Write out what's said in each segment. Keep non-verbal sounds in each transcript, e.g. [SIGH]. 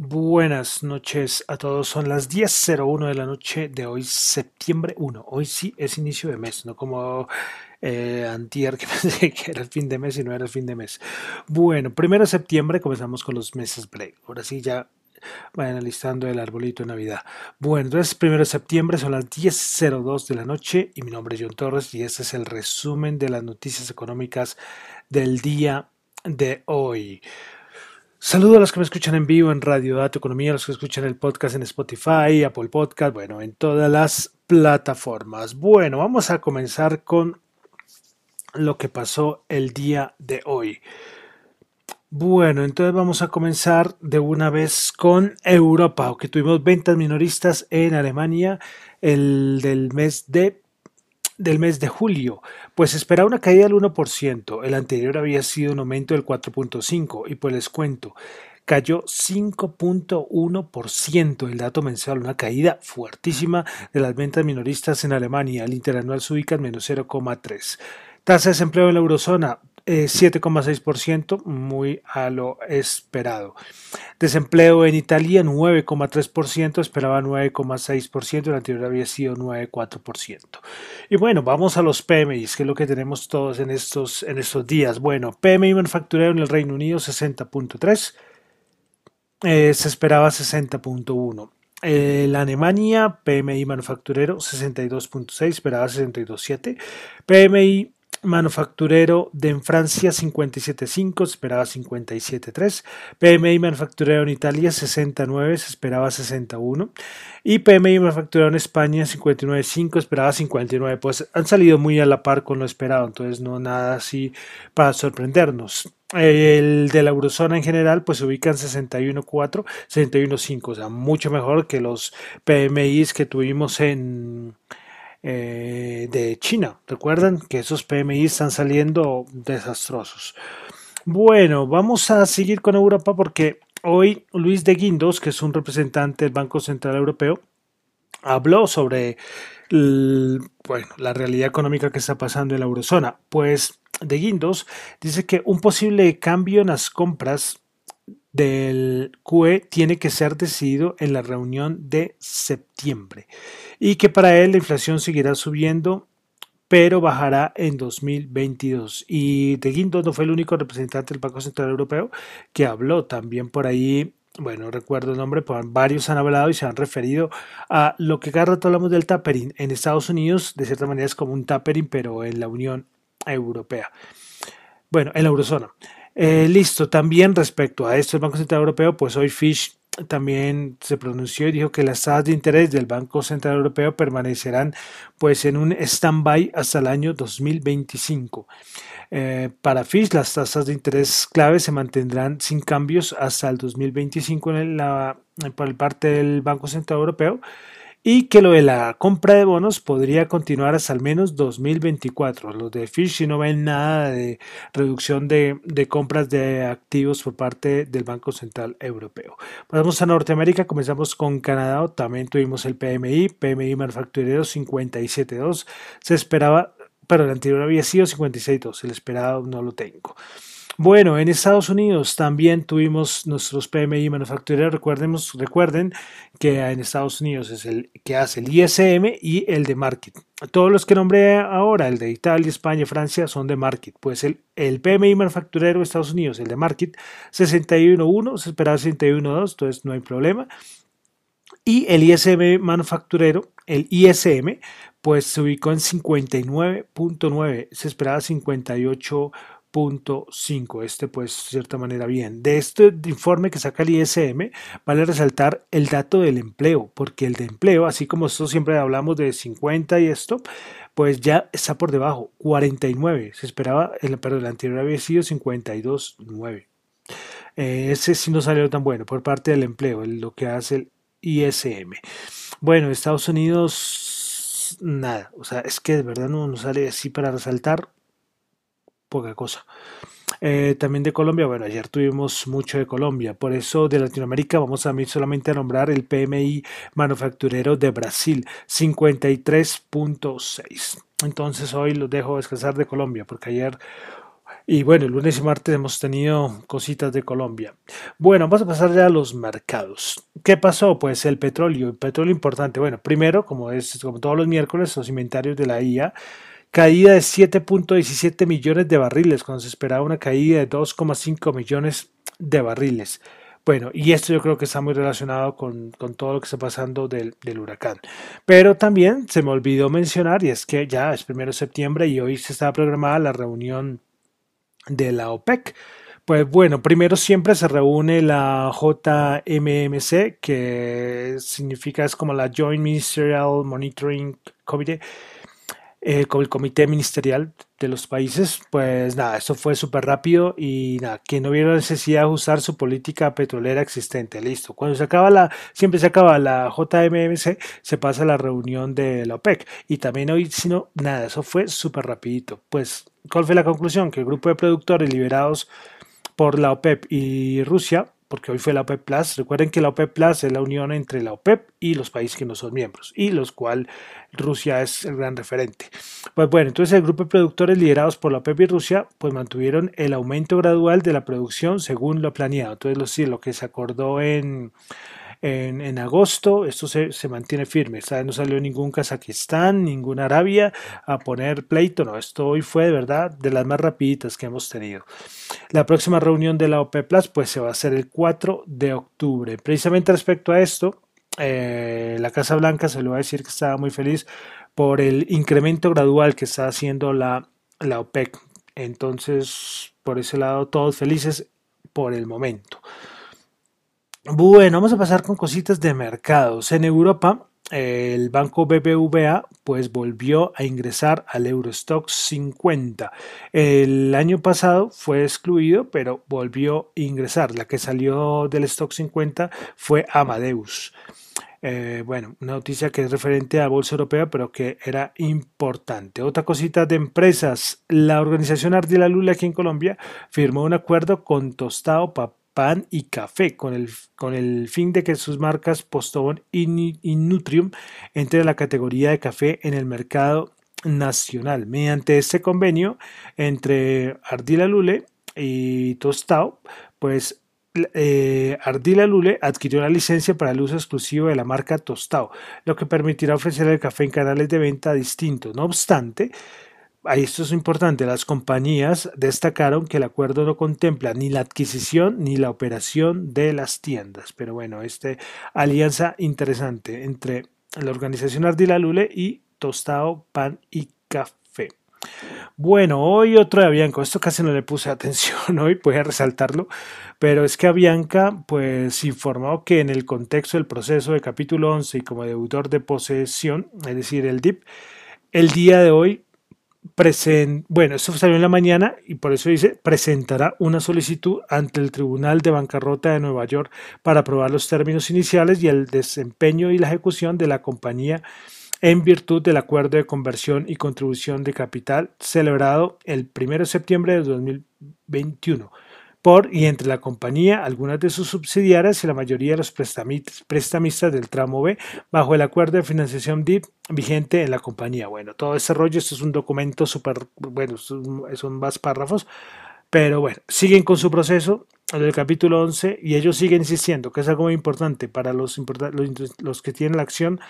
Buenas noches a todos. Son las 10.01 de la noche de hoy, septiembre 1. Hoy sí es inicio de mes, no como eh, antier [LAUGHS] que pensé que era el fin de mes y no era el fin de mes. Bueno, primero de septiembre comenzamos con los meses break. Ahora sí ya vayan alistando el arbolito de Navidad. Bueno, entonces primero de septiembre son las 10.02 de la noche y mi nombre es John Torres y este es el resumen de las noticias económicas del día de hoy. Saludo a los que me escuchan en vivo en Radio Dato Economía, a los que escuchan el podcast en Spotify, Apple Podcast, bueno, en todas las plataformas. Bueno, vamos a comenzar con lo que pasó el día de hoy. Bueno, entonces vamos a comenzar de una vez con Europa, que tuvimos ventas minoristas en Alemania el del mes de del mes de julio, pues esperaba una caída del 1%, el anterior había sido un aumento del 4.5% y pues les cuento, cayó 5.1% el dato mensual, una caída fuertísima de las ventas minoristas en Alemania, el interanual se ubica en menos 0,3%. Tasa de desempleo en la eurozona 7,6%, eh, muy a lo esperado. Desempleo en Italia 9,3%, esperaba 9,6%, el anterior había sido 9,4%. Y bueno, vamos a los PMI, que es lo que tenemos todos en estos, en estos días. Bueno, PMI manufacturero en el Reino Unido 60.3, eh, se esperaba 60.1. la Alemania, PMI manufacturero 62.6, esperaba 62.7. PMI manufacturero de en Francia 57.5, se esperaba 57.3, PMI manufacturero en Italia 69, se esperaba 61 y PMI manufacturero en España 59.5, esperaba 59, pues han salido muy a la par con lo esperado, entonces no nada así para sorprendernos. El de la eurozona en general pues se ubica en 61.4, 61.5, o sea, mucho mejor que los PMIs que tuvimos en eh, de China. Recuerden que esos PMI están saliendo desastrosos. Bueno, vamos a seguir con Europa porque hoy Luis de Guindos, que es un representante del Banco Central Europeo, habló sobre bueno, la realidad económica que está pasando en la eurozona. Pues de Guindos dice que un posible cambio en las compras del QE tiene que ser decidido en la reunión de septiembre y que para él la inflación seguirá subiendo pero bajará en 2022. Y De Guindos no fue el único representante del Banco Central Europeo que habló también por ahí bueno, recuerdo el nombre, pero varios han hablado y se han referido a lo que cada rato hablamos del tapering. En Estados Unidos, de cierta manera, es como un tapering, pero en la Unión Europea. Bueno, en la eurozona. Eh, listo, también respecto a esto, el Banco Central Europeo, pues hoy Fish también se pronunció y dijo que las tasas de interés del Banco Central Europeo permanecerán pues en un stand-by hasta el año 2025. Eh, para Fish, las tasas de interés clave se mantendrán sin cambios hasta el 2025 en la, por parte del Banco Central Europeo y que lo de la compra de bonos podría continuar hasta al menos 2024. Los de si no ven nada de reducción de, compras de activos por parte del Banco Central Europeo. Pasamos a Norteamérica, comenzamos con Canadá, también tuvimos el PMI, PMI manufacturero 57.2, se esperaba, pero el anterior había sido 56.2, el esperado no lo tengo. Bueno, en Estados Unidos también tuvimos nuestros PMI manufactureros. Recuerden que en Estados Unidos es el que hace el ISM y el de Market. Todos los que nombré ahora, el de Italia, España, Francia, son de Market. Pues el, el PMI manufacturero de Estados Unidos, el de Market, 61.1, se esperaba 61.2, entonces no hay problema. Y el ISM manufacturero, el ISM, pues se ubicó en 59.9, se esperaba 58 5. Este, pues, de cierta manera, bien. De este informe que saca el ISM, vale resaltar el dato del empleo, porque el de empleo, así como esto siempre hablamos de 50 y esto, pues ya está por debajo, 49. Se esperaba, el, perdón, el anterior había sido 52,9. Eh, ese sí no salió tan bueno por parte del empleo, lo que hace el ISM. Bueno, Estados Unidos, nada, o sea, es que de verdad no nos sale así para resaltar poca cosa. Eh, también de Colombia, bueno, ayer tuvimos mucho de Colombia, por eso de Latinoamérica vamos a mí solamente a nombrar el PMI manufacturero de Brasil, 53.6. Entonces hoy los dejo descansar de Colombia, porque ayer Y bueno, el lunes y martes hemos tenido cositas de Colombia. Bueno, vamos a pasar ya a los mercados. ¿Qué pasó? Pues el petróleo, el petróleo importante. Bueno, primero, como es como todos los miércoles, los inventarios de la IA caída de 7.17 millones de barriles, cuando se esperaba una caída de 2,5 millones de barriles. Bueno, y esto yo creo que está muy relacionado con, todo lo que está pasando del, huracán. Pero también se me olvidó mencionar, y es que ya es primero de septiembre y hoy se está programada la reunión de la OPEC. Pues bueno, primero siempre se reúne la JMMC, que significa es como la Joint Ministerial Monitoring Committee, eh, con el comité ministerial de los países, pues nada, eso fue súper rápido y nada, que no hubiera necesidad de usar su política petrolera existente, listo. Cuando se acaba la, siempre se acaba la JMMC, se pasa a la reunión de la OPEC y también hoy, si no, nada, eso fue súper rapidito. Pues, ¿cuál fue la conclusión? Que el grupo de productores liberados por la OPEP y Rusia porque hoy fue la OPEP Plus. Recuerden que la OPEP Plus es la unión entre la OPEP y los países que no son miembros, y los cuales Rusia es el gran referente. Pues bueno, entonces el grupo de productores liderados por la OPEP y Rusia, pues mantuvieron el aumento gradual de la producción según lo planeado. Entonces, lo, sí, lo que se acordó en en, agosto. Esto se, mantiene firme. No salió ningún Kazajistán, ninguna Arabia a poner pleito. No, esto hoy fue de verdad de las más rapiditas que hemos tenido. La próxima reunión de la OP Plus pues se va a hacer el 4 de octubre. Precisamente respecto a esto, eh, la Casa Blanca se lo va a decir que estaba muy feliz por el incremento gradual que está haciendo la, la OPEC. Entonces, por ese lado, todos felices por el momento. Bueno, vamos a pasar con cositas de mercados. En Europa, el banco BBVA pues volvió a ingresar al Eurostock 50. El año pasado fue excluido, pero volvió a ingresar. La que salió del Stock 50 fue Amadeus. Eh, bueno, una noticia que es referente a Bolsa Europea, pero que era importante. Otra cosita de empresas. La organización Ardila Lula aquí en Colombia firmó un acuerdo con Tostado Papel pan y café, con el, con el fin de que sus marcas Postobón y, Nutrium entren a la categoría de café en el mercado nacional. Mediante este convenio entre Ardila Lule y Tostao, pues eh, Ardila Lule adquirió la licencia para el uso exclusivo de la marca Tostao, lo que permitirá ofrecer el café en canales de venta distintos. No obstante, esto es importante, las compañías destacaron que el acuerdo no contempla ni la adquisición ni la operación de las tiendas. Pero bueno, esta alianza interesante entre la organización Ardila Lule y Tostado Pan y Café. Bueno, hoy otro de Avianca, esto casi no le puse [LAUGHS] atención hoy, voy a resaltarlo, pero es que Avianca pues informó que en el contexto del proceso de capítulo 11 y como deudor de posesión, es decir, el DIP, el día de hoy bueno, esto salió en la mañana y por eso dice, presentará una solicitud ante el Tribunal de Bancarrota de Nueva York para aprobar los términos iniciales y el desempeño y la ejecución de la compañía en virtud del acuerdo de conversión y contribución de capital celebrado el 1 de septiembre de 2021 por y entre la compañía, algunas de sus subsidiarias y la mayoría de los prestamistas del tramo B bajo el acuerdo de financiación DIP vigente en la compañía. Bueno, todo ese rollo, esto es un documento súper, bueno, son más párrafos, pero bueno, siguen con su proceso en el capítulo 11 y ellos siguen insistiendo que es algo muy importante para los, los que tienen la acción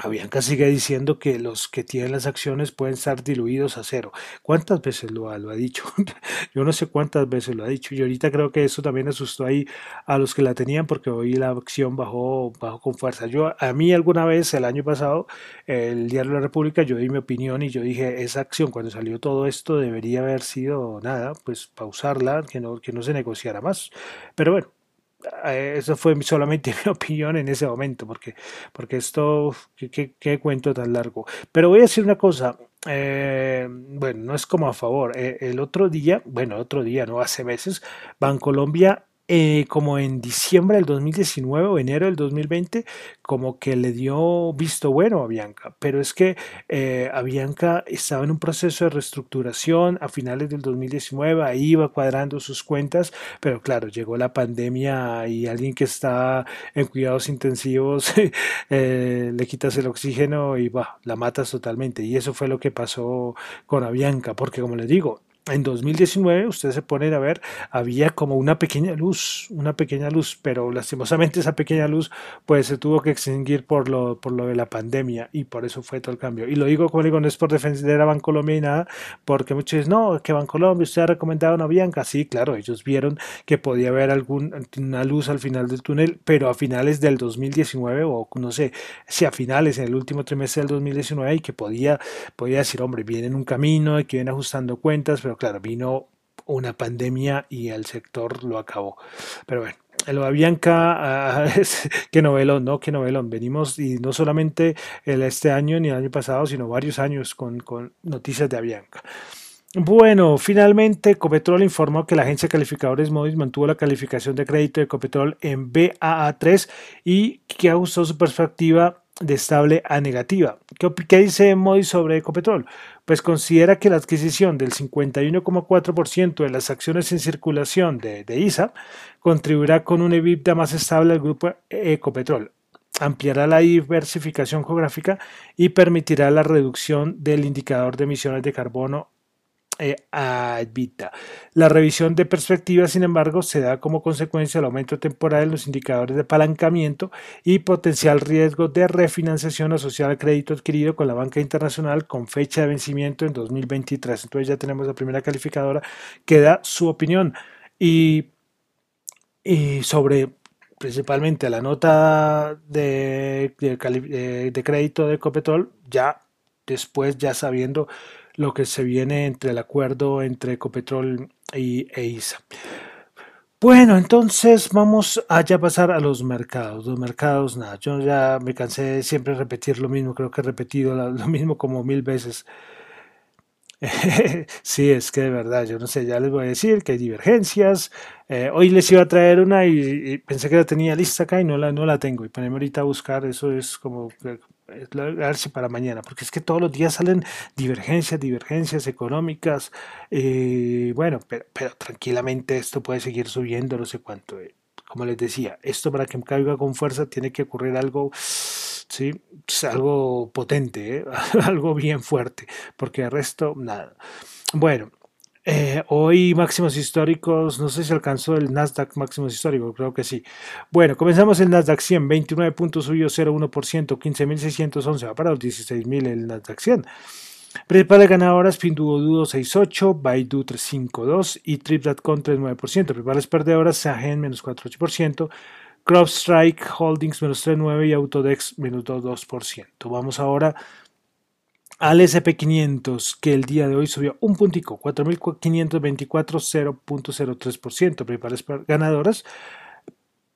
Avianca sigue diciendo que los que tienen las acciones pueden estar diluidos a cero. ¿Cuántas veces lo ha, lo ha dicho? [LAUGHS] Yo no sé cuántas veces lo ha dicho. Y ahorita creo que eso también asustó ahí a los que la tenían porque hoy la acción bajó, bajó con fuerza. Yo, a mí alguna vez el año pasado, el Diario de la República, yo di mi opinión y yo dije, esa acción cuando salió todo esto debería haber sido nada, pues pausarla, que no, que no se negociara más. Pero bueno, eso fue solamente [LAUGHS] mi opinión en ese momento, porque, porque esto, ¿qué, cuento tan largo? Pero voy a decir una cosa, eh, bueno, no es como a favor. Eh, el otro día, bueno, otro día, no hace meses, Bancolombia eh, como en diciembre del 2019 o enero del 2020, como que le dio visto bueno a Bianca. Pero es que eh, Bianca estaba en un proceso de reestructuración a finales del 2019, ahí iba cuadrando sus cuentas, pero claro, llegó la pandemia y alguien que está en cuidados intensivos [LAUGHS] eh, le quitas el oxígeno y bah, la matas totalmente. Y eso fue lo que pasó con Avianca, porque como les digo, en 2019, ustedes se ponen a ver, había como una pequeña luz, una pequeña luz, pero lastimosamente esa pequeña luz pues se tuvo que extinguir por lo, por lo de la pandemia y por eso fue todo el cambio. Y lo digo como digo, no es por defender a Bancolombia y nada, porque muchos dicen, no, que Bancolombia, usted ha recomendado una Bianca. Sí, claro, ellos vieron que podía haber alguna luz al final del túnel, pero a finales del 2019 o no sé, si a finales, en el último trimestre del 2019 y que podía, podía decir, hombre, viene en un camino, y que viene ajustando cuentas, pero claro, vino una pandemia y el sector lo acabó. Pero bueno, lo de Bianca, uh, [LAUGHS] qué novelón, ¿no? Qué novelón. Venimos y no solamente el, este año ni el año pasado, sino varios años con, con noticias de Avianca. Bueno, finalmente Copetrol informó que la agencia de calificadores Moody's mantuvo la calificación de crédito de Copetrol en BAA3 y que ajustó su perspectiva de estable a negativa. ¿Qué, dice Modi sobre Ecopetrol? Pues considera que la adquisición del 51,4% de las acciones en circulación de, ISA contribuirá con un EBITDA más estable al grupo Ecopetrol ampliará la diversificación geográfica y permitirá la reducción del indicador de emisiones de carbono eh, La revisión de perspectiva, sin embargo, se da como consecuencia del aumento temporal en los indicadores de apalancamiento y potencial riesgo de refinanciación asociada al crédito adquirido con la banca internacional con fecha de vencimiento en 2023. Entonces ya tenemos la primera calificadora que da su opinión y, y sobre principalmente la nota de, de, de crédito de Copetrol, ya después, ya sabiendo lo que se viene entre el acuerdo entre Ecopetrol y EISA. Bueno, entonces vamos a ya pasar a los mercados. Los mercados, nada, yo ya me cansé de siempre repetir lo mismo, creo que he repetido lo mismo como mil veces. [LAUGHS] sí, es que de verdad, yo no sé, ya les voy a decir que hay divergencias. Eh, hoy les iba a traer una y, pensé que la tenía lista acá y no la, no la tengo. Y ponerme ahorita a buscar, eso es como a para mañana, porque es que todos los días salen divergencias, divergencias económicas. Eh, bueno, pero, tranquilamente esto puede seguir subiendo, no sé cuánto. Eh. Como les decía, esto para que caiga con fuerza tiene que ocurrir algo ¿sí? algo potente, ¿eh? [LAUGHS] algo bien fuerte, porque el resto, nada. Bueno, eh, hoy máximos históricos, no sé si alcanzó el Nasdaq máximos históricos, creo que sí. Bueno, comenzamos el Nasdaq 100, 29 puntos subió 0,1%, 15.611, va para los 16.000 el Nasdaq 100. Principales ganadoras, Pinduoduo 6.8, Baidu 3.52 y Trip.com 3.9%. Principales perdedoras, Sagen menos 4.8%, CrowdStrike Holdings menos 3,9 y Autodex menos 2,2%. Vamos ahora al SP500 que el día de hoy subió un puntico, 4.524, 0.03%. Principales ganadoras.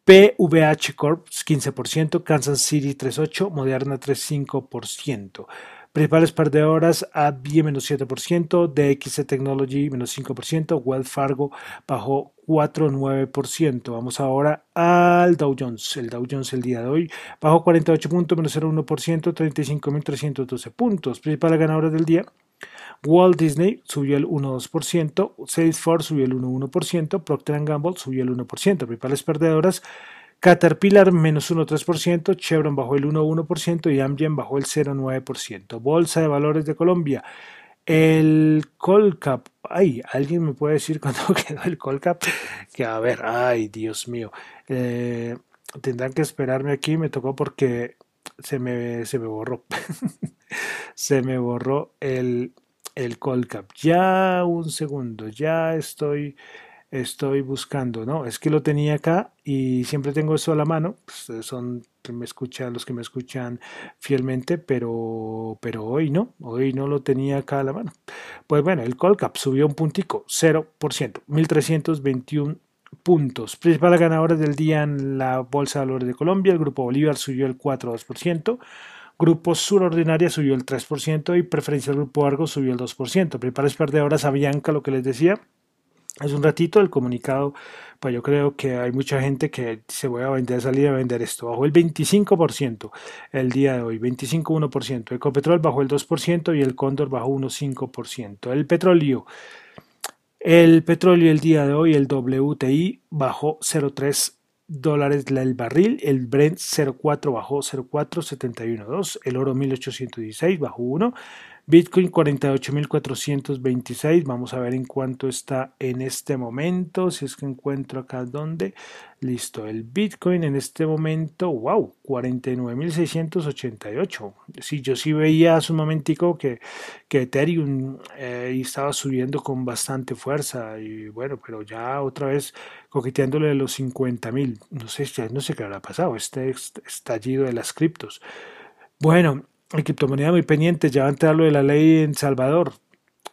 PVH Corp 15%, Kansas City 3.8%, Moderna 3.5%. Principales perdedoras, AbbVie menos 7%, DXC Technology menos 5%, Wells Fargo bajó 4,9%. Vamos ahora al Dow Jones. El Dow Jones el día de hoy bajó 48 puntos, menos 0,1%, 35.312 puntos. Principales ganadoras del día. Walt Disney subió el 1,2%, Salesforce subió el 1,1%, Procter Gamble subió el 1%. Principales perdedoras, Caterpillar menos 1,3%, Chevron bajó el 1,1% y Amgen bajó el 0,9%. Bolsa de Valores de Colombia. El Colcap, ay, alguien me puede decir [LAUGHS] cuándo quedó el Colcap, que a ver, ay, Dios mío, eh, tendrán que esperarme aquí, me tocó porque se me, se me borró, [LAUGHS] se me borró el, el Colcap. Ya un segundo, ya estoy estoy buscando, ¿no? Es que lo tenía acá y siempre tengo eso a la mano, pues son me escuchan los que me escuchan fielmente, pero pero hoy no, hoy no lo tenía acá a la mano. Pues bueno, el Colcap subió un puntico, 0%, 1321 puntos. Principales ganadores del día en la Bolsa de Valores de Colombia, el Grupo Bolívar subió el 4,2%. Grupo Surordinaria subió el 3% y Preferencia Grupo Argo subió el 2%. Principales perdedoras a Bianca, lo que les decía, Hace un ratito el comunicado, pues yo creo que hay mucha gente que se voy a vender, salir a vender esto. Bajó el 25% el día de hoy, 25,1%. Ecopetrol bajó el 2% y el Cóndor bajó 1,5%. El petróleo, el petróleo el día de hoy, el WTI bajó 0,3 dólares el barril, el Brent 0,4 bajó 0,4, 71,2, el oro 1816 bajó 1, Bitcoin 48.426. Vamos a ver en cuánto está en este momento. Si es que encuentro acá donde. Listo. El Bitcoin en este momento. Wow. 49.688. Sí, yo sí veía hace un momentico que, que Ethereum eh, estaba subiendo con bastante fuerza. Y bueno, pero ya otra vez coqueteándole los 50.000. No sé, no sé qué habrá pasado. Este estallido de las criptos. Bueno, en criptomoneda muy pendiente, ya va a entrar lo de la ley en Salvador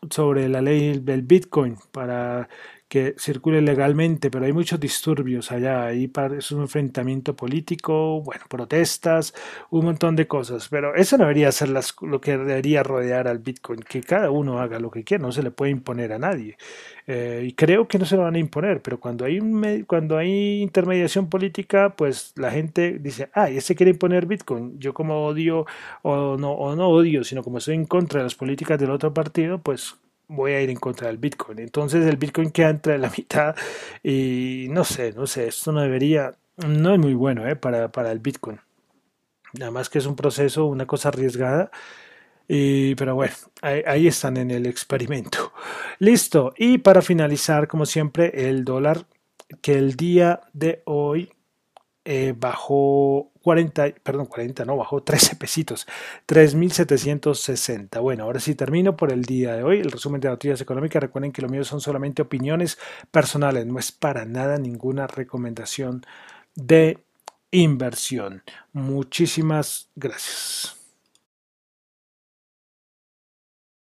sobre la ley del Bitcoin para que circule legalmente, pero hay muchos disturbios allá, ahí es un enfrentamiento político, bueno, protestas, un montón de cosas, pero eso debería ser las, lo que debería rodear al Bitcoin, que cada uno haga lo que quiera, no se le puede imponer a nadie. Eh, y creo que no se lo van a imponer, pero cuando hay, un, cuando hay intermediación política, pues la gente dice, ah, y este quiere imponer Bitcoin, yo como odio o no, o no odio, sino como estoy en contra de las políticas del otro partido, pues voy a ir en contra del Bitcoin. Entonces el Bitcoin queda entre la [LAUGHS] mitad y no sé, no sé, esto no debería, no es muy bueno ¿eh? para, para el Bitcoin. Nada más que es un proceso, una cosa arriesgada. Y, pero bueno, ahí, están en el experimento. [LAUGHS] Listo. Y para finalizar, como siempre, el dólar que el día de hoy eh, bajó 40, perdón, 40, no, bajó 13 pesitos, 3.760. Bueno, ahora sí termino por el día de hoy. El resumen de noticias económicas. Recuerden que lo mío son solamente opiniones personales, no es para nada ninguna recomendación de inversión. Muchísimas gracias.